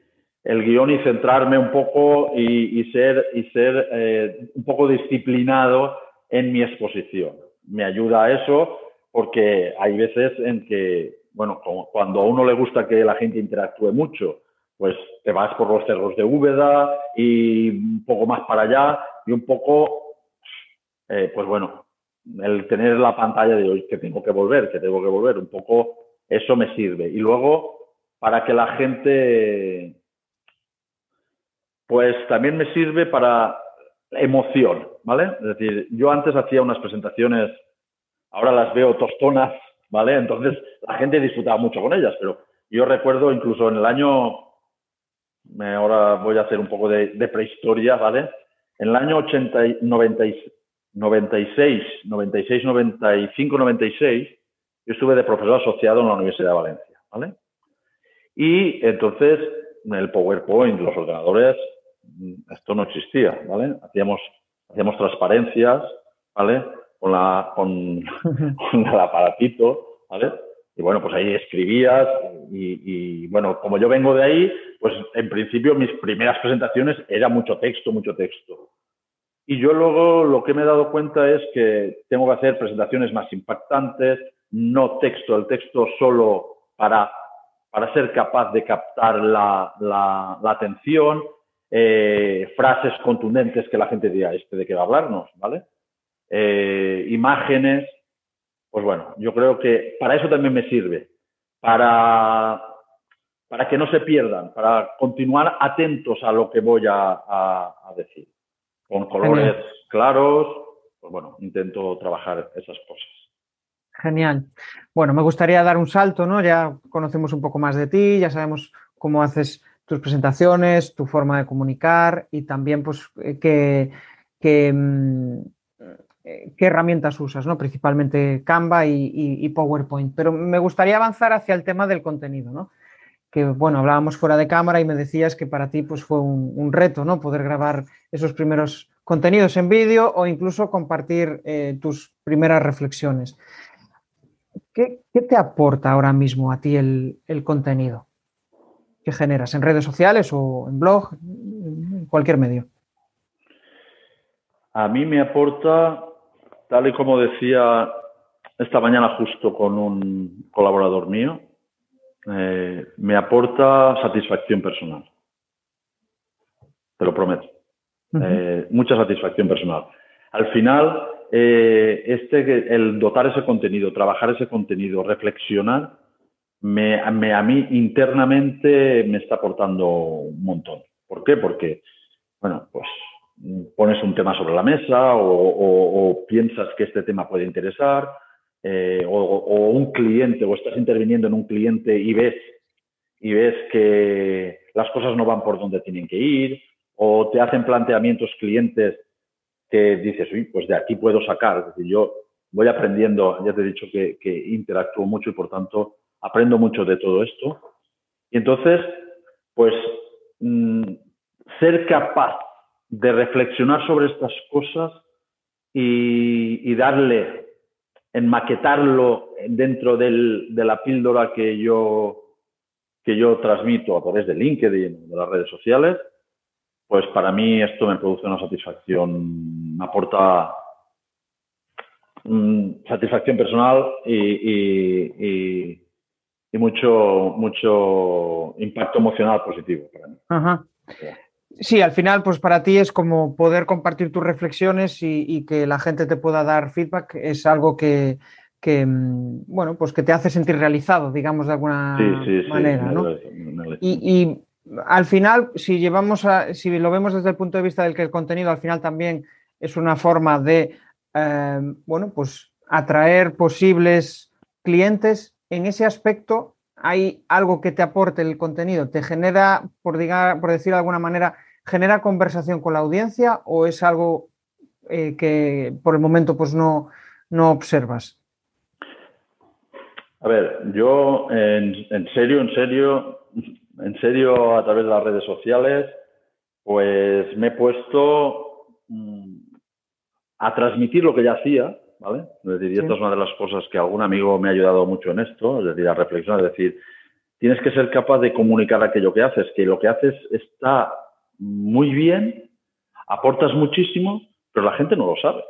el guion y centrarme un poco y, ser, y ser eh, un poco disciplinado en mi exposición. Me ayuda a eso porque hay veces en que, bueno, cuando a uno le gusta que la gente interactúe mucho, pues te vas por los cerros de Úbeda y un poco más para allá y un poco, eh, pues bueno, el tener la pantalla de hoy que tengo que volver, que tengo que volver, un poco eso me sirve. Y luego, para que la gente pues también me sirve para emoción, ¿vale? Es decir, yo antes hacía unas presentaciones, ahora las veo tostonas, ¿vale? Entonces la gente disfrutaba mucho con ellas, pero yo recuerdo incluso en el año, ahora voy a hacer un poco de, prehistoria, ¿vale? En el año 80, 96, 96, 95, 96, yo estuve de profesor asociado en la Universidad de Valencia, ¿vale? Y entonces el PowerPoint, los ordenadores, esto no existía, ¿vale? Hacíamos, hacíamos transparencias, ¿vale? Con, la, con, el aparatito, ¿vale? Y bueno, pues ahí escribías y, bueno, como yo vengo de ahí, pues en principio mis primeras presentaciones era mucho texto, mucho texto. Y yo luego lo que me he dado cuenta es que tengo que hacer presentaciones más impactantes, no texto, el texto solo para, para ser capaz de captar la, la, atención, eh, frases contundentes que la gente diga, ¿este de qué va a hablarnos? ¿Vale? Eh, imágenes, pues bueno, yo creo que para eso también me sirve, para, para que no se pierdan, para continuar atentos a lo que voy a, decir. Con colores claros, pues bueno, intento trabajar esas cosas. Genial. Bueno, me gustaría dar un salto, ¿no? Ya conocemos un poco más de ti, ya sabemos cómo haces tus presentaciones, tu forma de comunicar y también pues eh, mm, eh, qué, herramientas usas, ¿no? Principalmente Canva y, PowerPoint. Pero me gustaría avanzar hacia el tema del contenido, ¿no? Que bueno, hablábamos fuera de cámara y me decías que para ti pues fue un, reto, ¿no? Poder grabar esos primeros contenidos en vídeo o incluso compartir eh, tus primeras reflexiones. ¿Qué, te aporta ahora mismo a ti el contenido? que generas en redes sociales o en blog, en cualquier medio? A mí me aporta, tal y como decía esta mañana justo con un colaborador mío, eh, me aporta satisfacción personal. Te lo prometo. Eh, mucha satisfacción personal. Al final, eh, este, el dotar ese contenido, trabajar ese contenido, reflexionar, me, a mí internamente me está aportando un montón. ¿Por qué? Porque, bueno, pues pones un tema sobre la mesa o, piensas que este tema puede interesar, eh, o, un cliente, o estás interviniendo en un cliente y ves, y ves que las cosas no van por donde tienen que ir, o te hacen planteamientos clientes que dices, uy, pues de aquí puedo sacar. Es decir, yo voy aprendiendo, ya te he dicho que, interactúo mucho y por tanto aprendo mucho de todo esto. Y entonces, pues, mm, ser capaz de reflexionar sobre estas cosas y, darle, enmaquetarlo dentro de la píldora que yo, que yo transmito a través de LinkedIn, de las redes sociales, pues para mí esto me produce una satisfacción, me aporta mm, satisfacción personal y, y mucho, mucho impacto emocional positivo para mí. Sí, al final, pues para ti es como poder compartir tus reflexiones y, que la gente te pueda dar feedback, es algo que, mm, bueno, pues que te hace sentir realizado, digamos, de alguna manera, ¿no? y, al final, si llevamos a, si lo vemos desde el punto de vista del que el contenido al final también es una forma de, eh, bueno, pues atraer posibles clientes, en ese aspecto hay algo que te aporte el contenido, te genera, por, por decir de alguna manera, genera conversación con la audiencia o es algo eh, que por el momento pues no, no observas? A ver, yo en, serio, en serio, en serio a través de las redes sociales, pues me he puesto mm, a transmitir lo que ya hacía, ¿vale? Es decir, y esto es una de las cosas que algún amigo me ha ayudado mucho en esto, es decir, a reflexionar, es decir, tienes que ser capaz de comunicar aquello que haces, que lo que haces está muy bien, aportas muchísimo, pero la gente no lo sabe.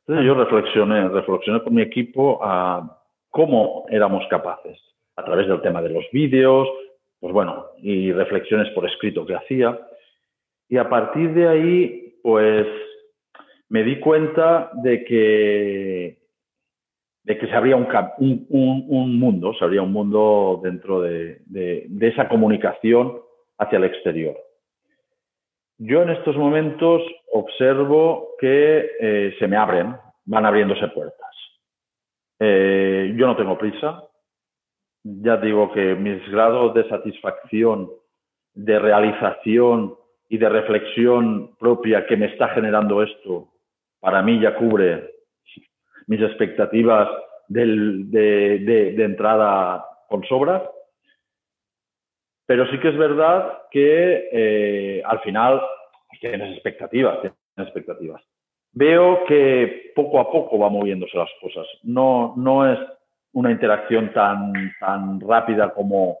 Entonces yo reflexioné, reflexioné con mi equipo a cómo éramos capaces, a través del tema de los vídeos, pues bueno, y reflexiones por escrito que hacía. Y a partir de ahí, pues me di cuenta de que, de que se abría un, un, mundo, se abría un mundo dentro de, de, esa comunicación hacia el exterior. Yo en estos momentos observo que eh, se me abren, van abriéndose puertas. Eh, yo no tengo prisa. Ya digo que mis grados de satisfacción, de realización y de reflexión propia que me está generando esto, para mí ya cubre mis expectativas de, entrada con sobras. Pero sí que es verdad que eh, al final tienes expectativas, tienes expectativas veo que poco a poco va moviéndose las cosas. No, no es una interacción tan, tan rápida como,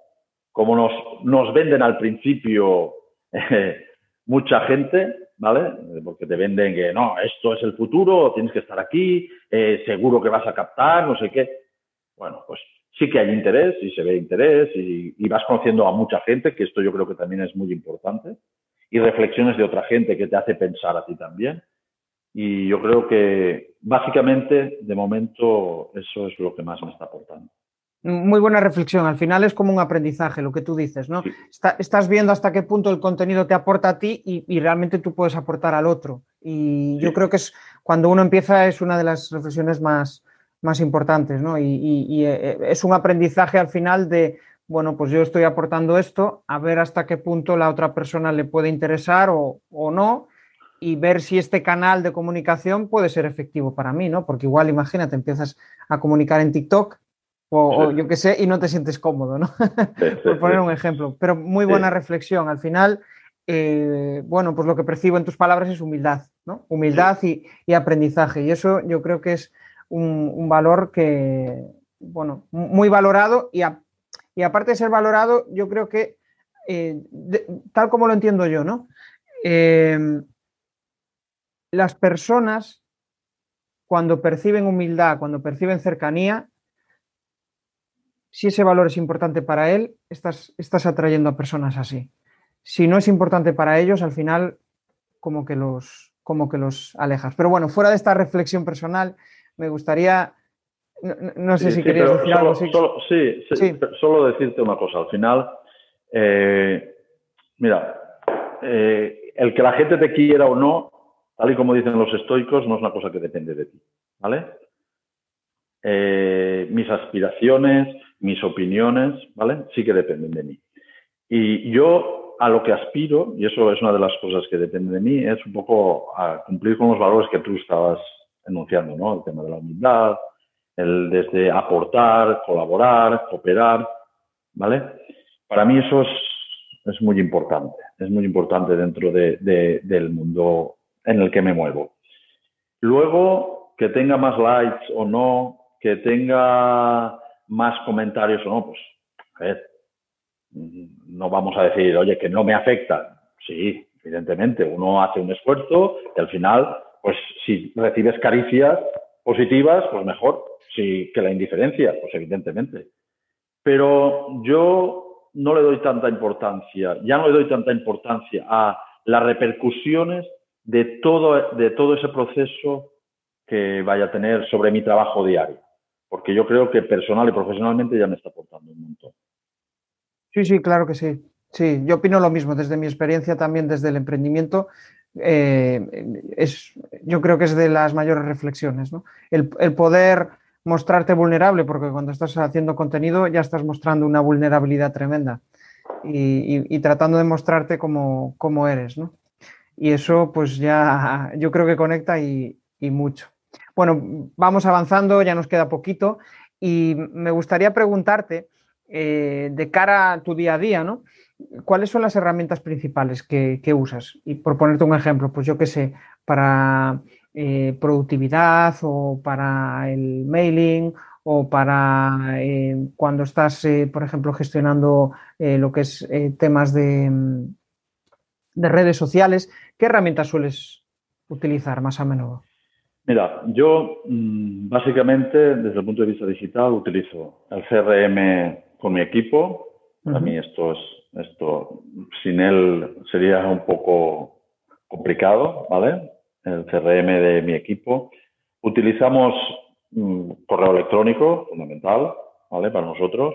como nos, nos venden al principio eh, mucha gente, ¿vale? Porque te venden que no, esto es el futuro, tienes que estar aquí, eh, seguro que vas a captar, no sé qué. Bueno, pues sí que hay interés y se ve interés y vas conociendo a mucha gente, que esto yo creo que también es muy importante, y reflexiones de otra gente que te hace pensar a ti también y yo creo que básicamente, de momento, eso es lo que más me está aportando. Muy buena reflexión. Al final es como un aprendizaje, lo que tú dices, ¿no? estás viendo hasta qué punto el contenido te aporta a ti y, realmente tú puedes aportar al otro. Y yo creo que es cuando uno empieza es una de las reflexiones más, más importantes, ¿no? Y, eh, es un aprendizaje al final de, bueno, pues yo estoy aportando esto, a ver hasta qué punto la otra persona le puede interesar o, o no y ver si este canal de comunicación puede ser efectivo para mí, ¿no? Porque igual, imagínate, empiezas a comunicar en TikTok o, yo qué sé y no te sientes cómodo, ¿no? Por poner un ejemplo. Pero muy buena reflexión. Al final, eh, bueno, pues lo que percibo en tus palabras es humildad, ¿no? Humildad y, aprendizaje. Y eso yo creo que es un, valor que, bueno, muy valorado y, y, aparte de ser valorado, yo creo que, eh, tal como lo entiendo yo, ¿no? Eh, las personas, cuando perciben humildad, cuando perciben cercanía, si ese valor es importante para él, estás, estás atrayendo a personas así. Si no es importante para ellos, al final como que los, como que los alejas. Pero bueno, fuera de esta reflexión personal, me gustaría, no, sé si querías decir algo. Solo, sí, solo decirte una cosa. Al final, eh, mira, eh, el que la gente te quiera o no tal y como dicen los estoicos, no es una cosa que depende de ti, ¿vale? Eh, mis aspiraciones, mis opiniones, ¿vale? Sí que dependen de mí. Y yo a lo que aspiro, y eso es una de las cosas que depende de mí, es un poco a cumplir con los valores que tú estabas enunciando, ¿no? El tema de la humildad, el desde aportar, colaborar, cooperar, ¿vale? Para mí eso es, es muy importante, es muy importante dentro de, del mundo en el que me muevo. Luego, que tenga más likes o no, que tenga más comentarios o no, pues, a ver, no vamos a decir, oye, que no me afecta. Sí, evidentemente, uno hace un esfuerzo y al final, pues si recibes caricias positivas, pues mejor. Si que la indiferencia, pues evidentemente. Pero yo no le doy tanta importancia, ya no le doy tanta importancia a las repercusiones de todo, de todo ese proceso que vaya a tener sobre mi trabajo diario. Porque yo creo que personal y profesionalmente ya me está aportando un montón. Sí, sí, claro que sí. Sí, yo opino lo mismo. Desde mi experiencia también, desde el emprendimiento, eh, es, yo creo que es de las mayores reflexiones. ¿no? El, poder mostrarte vulnerable, porque cuando estás haciendo contenido ya estás mostrando una vulnerabilidad tremenda y, tratando de mostrarte como, como eres. ¿no? y eso pues ya yo creo que conecta y, mucho. Bueno, vamos avanzando, ya nos queda poquito Y me gustaría preguntarte, eh, de cara a tu día a día, ¿no? ¿Cuáles son las herramientas principales que, usas? Y por ponerte un ejemplo, pues yo qué sé, para eh, productividad o para el mailing o para eh, cuando estás, por ejemplo, gestionando lo que es temas de, de redes sociales, ¿qué herramientas sueles utilizar más a menudo? Mira, yo mm, básicamente desde el punto de vista digital utilizo el CRM con mi equipo. Para mí esto es esto sin él sería un poco complicado, ¿vale? El CRM de mi equipo. Utilizamos mm, correo electrónico, fundamental, ¿vale? Para nosotros,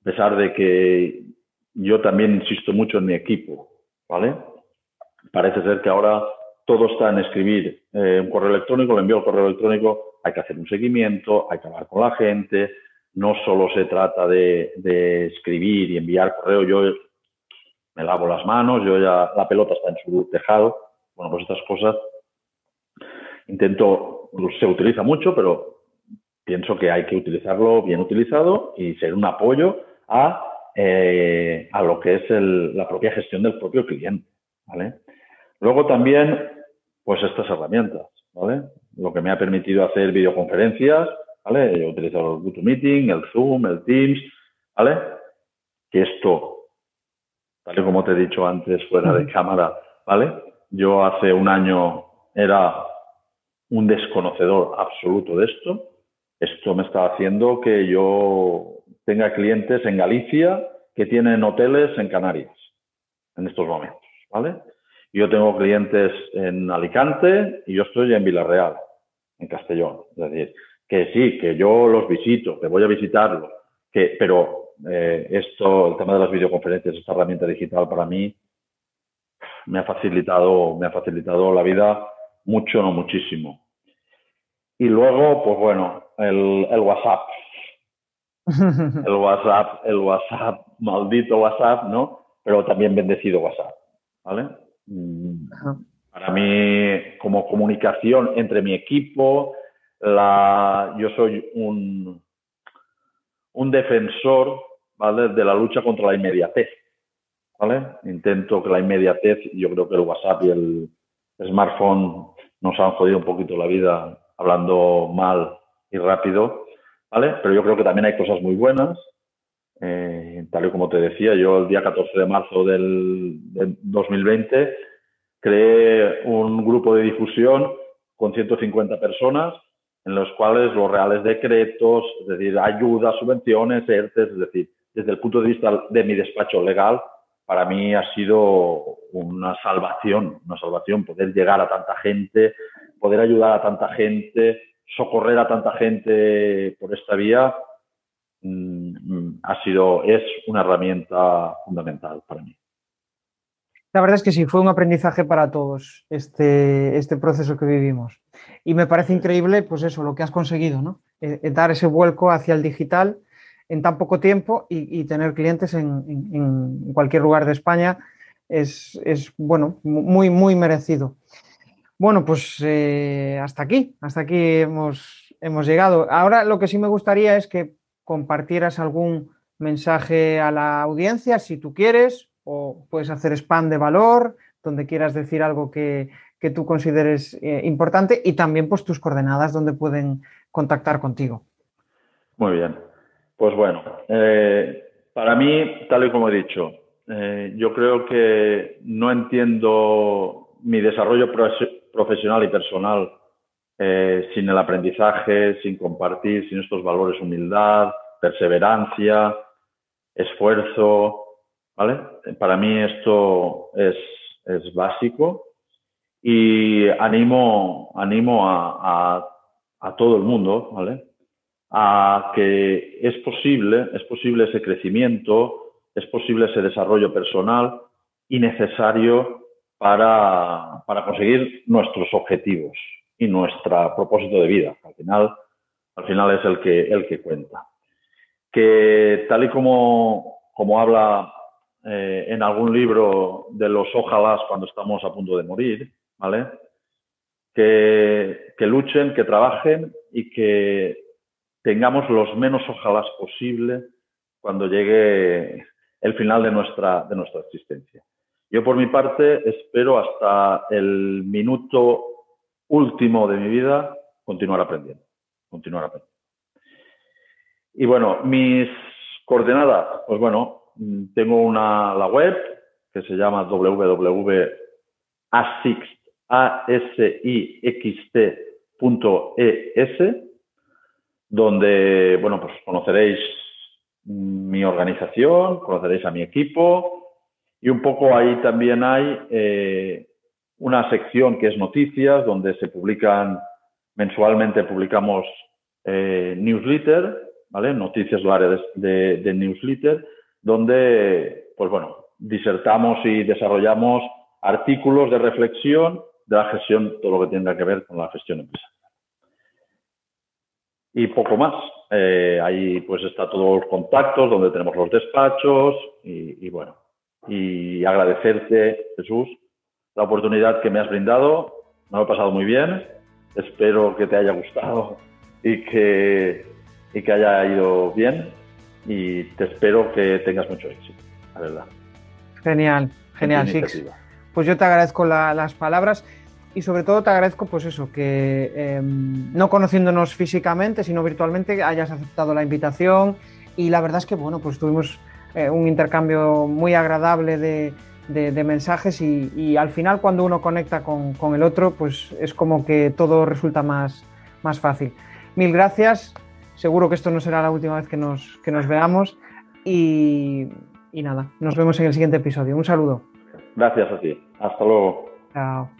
a pesar de que yo también insisto mucho en mi equipo, ¿vale? Parece ser que ahora todo está en escribir eh, un correo electrónico, le envío el correo electrónico, hay que hacer un seguimiento, hay que hablar con la gente, no solo se trata de, escribir y enviar correo, yo me lavo las manos, yo ya la pelota está en su tejado, bueno, pues estas cosas intento, se utiliza mucho, pero pienso que hay que utilizarlo bien utilizado y ser un apoyo a, eh, a lo que es la propia gestión del propio cliente, ¿vale? Luego también, pues estas herramientas, ¿vale? Lo que me ha permitido hacer videoconferencias, ¿vale? Yo he utilizado el GoToMeeting, el Zoom, el Teams, ¿vale? Que esto, tal y como te he dicho antes fuera de cámara, ¿vale? Yo hace un año era un desconocedor absoluto de esto. Esto me está haciendo que yo tenga clientes en Galicia que tienen hoteles en Canarias en estos momentos, ¿vale? Yo tengo clientes en Alicante y yo estoy en Villarreal, en Castellón. Es decir, que sí, que yo los visito, que voy a visitarlos, que, pero eh, esto, el tema de las videoconferencias, esta herramienta digital para mí me ha facilitado, me ha facilitado la vida mucho, no muchísimo. Y luego, pues bueno, el, el WhatsApp. El WhatsApp, el WhatsApp, maldito WhatsApp, ¿no? Pero también bendecido WhatsApp, ¿vale? Para mí, como comunicación entre mi equipo, yo soy un, un defensor de la lucha contra la inmediatez. ¿vale? Intento que la inmediatez, yo creo que el WhatsApp y el smartphone nos han jodido un poquito la vida hablando mal y rápido, ¿vale? Pero yo creo que también hay cosas muy buenas. Eh, tal y como te decía, yo el día 14 de marzo del, 2020 creé un grupo de difusión con 150 personas en los cuales los reales decretos, es decir, ayudas, subvenciones, ERTES, es decir, desde el punto de vista de mi despacho legal, para mí ha sido una salvación, una salvación poder llegar a tanta gente, poder ayudar a tanta gente, socorrer a tanta gente por esta vía, Mm, ha sido, es una herramienta fundamental para mí. La verdad es que sí, fue un aprendizaje para todos este, este proceso que vivimos. Y me parece increíble, pues eso, lo que has conseguido, ¿no? Eh, eh, dar ese vuelco hacia el digital en tan poco tiempo y, tener clientes en, cualquier lugar de España es, bueno, muy, muy merecido. Bueno, pues eh, hasta aquí, hasta aquí hemos, hemos llegado. Ahora lo que sí me gustaría es que compartieras algún mensaje a la audiencia, si tú quieres, o puedes hacer spam de valor, donde quieras decir algo que, tú consideres eh, importante y también pues tus coordenadas donde pueden contactar contigo. Muy bien. Pues bueno, eh, para mí, tal y como he dicho, eh, yo creo que no entiendo mi desarrollo profesional y personal sin el aprendizaje, sin compartir, sin estos valores, humildad, perseverancia, esfuerzo, ¿vale? Para mí esto es, básico y animo, animo a, todo el mundo, ¿vale? A que es posible, es posible ese crecimiento, es posible ese desarrollo personal y necesario para, para conseguir nuestros objetivos y nuestro propósito de vida. Al final, al final es el que, el que cuenta que tal y como, como habla eh, en algún libro de los ojalás cuando estamos a punto de morir, ¿vale? Que, que luchen, que trabajen y que tengamos los menos ojalás posible cuando llegue el final de nuestra, de nuestra existencia. Yo por mi parte espero hasta el minuto último de mi vida continuar aprendiendo, continuar aprendiendo. Y bueno, mis coordenadas, pues bueno, tengo una la web que se llama www.asixt.es, donde, bueno, pues conoceréis mi organización, conoceréis a mi equipo y un poco ahí también hay eh, una sección que es noticias, donde se publican, mensualmente publicamos eh, newsletter, ¿vale? Noticias varias de, de, newsletter, donde, pues bueno, disertamos y desarrollamos artículos de reflexión de la gestión, todo lo que tenga que ver con la gestión empresarial. Y poco más. Eh, ahí pues está todos los contactos, donde tenemos los despachos y bueno, y agradecerte, Jesús, la oportunidad que me has brindado. Me lo he pasado muy bien. Espero que te haya gustado y que, y que haya ido bien. Y te espero que tengas mucho éxito, la verdad. Genial, genial, Six. Pues yo te agradezco las palabras y sobre todo te agradezco pues eso, que em, no conociéndonos físicamente, sino virtualmente, hayas aceptado la invitación y la verdad es que bueno, pues tuvimos eh, un intercambio muy agradable de, de, mensajes y, al final cuando uno conecta con, con, el otro, pues es como que todo resulta más, más fácil. Mil gracias, seguro que esto no será la última vez que nos, que nos veamos y, y nada, nos vemos en el siguiente episodio. Un saludo. Gracias a ti. Hasta luego. Chao.